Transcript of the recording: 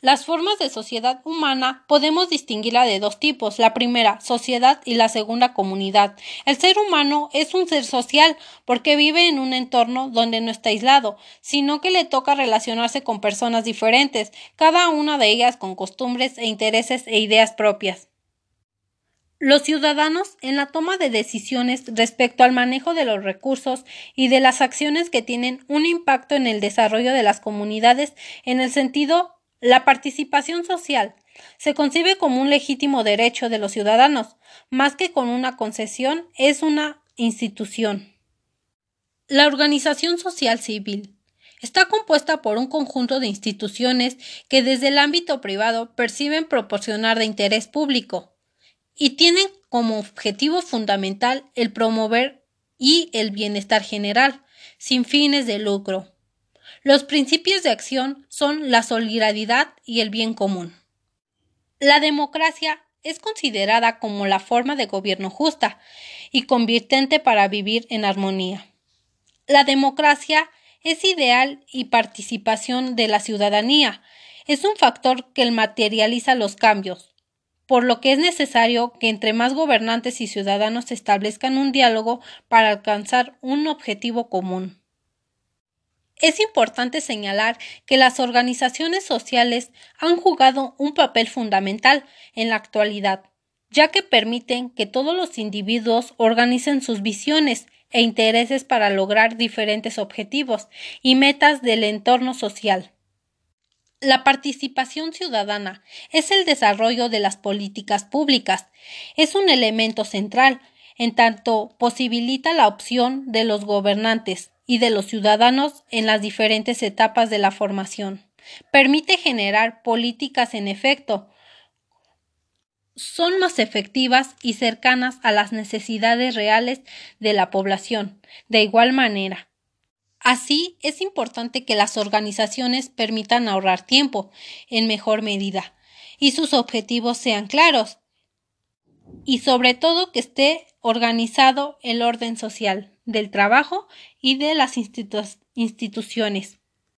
Las formas de sociedad humana podemos distinguirla de dos tipos, la primera, sociedad y la segunda, comunidad. El ser humano es un ser social porque vive en un entorno donde no está aislado, sino que le toca relacionarse con personas diferentes, cada una de ellas con costumbres e intereses e ideas propias. Los ciudadanos, en la toma de decisiones respecto al manejo de los recursos y de las acciones que tienen un impacto en el desarrollo de las comunidades en el sentido la participación social se concibe como un legítimo derecho de los ciudadanos, más que con una concesión, es una institución. La organización social civil está compuesta por un conjunto de instituciones que desde el ámbito privado perciben proporcionar de interés público y tienen como objetivo fundamental el promover y el bienestar general, sin fines de lucro. Los principios de acción son la solidaridad y el bien común. La democracia es considerada como la forma de gobierno justa y convirtente para vivir en armonía. La democracia es ideal y participación de la ciudadanía. Es un factor que materializa los cambios, por lo que es necesario que entre más gobernantes y ciudadanos establezcan un diálogo para alcanzar un objetivo común. Es importante señalar que las organizaciones sociales han jugado un papel fundamental en la actualidad, ya que permiten que todos los individuos organicen sus visiones e intereses para lograr diferentes objetivos y metas del entorno social. La participación ciudadana es el desarrollo de las políticas públicas, es un elemento central, en tanto posibilita la opción de los gobernantes y de los ciudadanos en las diferentes etapas de la formación. Permite generar políticas en efecto, son más efectivas y cercanas a las necesidades reales de la población. De igual manera, Así, es importante que las organizaciones permitan ahorrar tiempo en mejor medida y sus objetivos sean claros y sobre todo que esté organizado el orden social del trabajo y de las instituciones.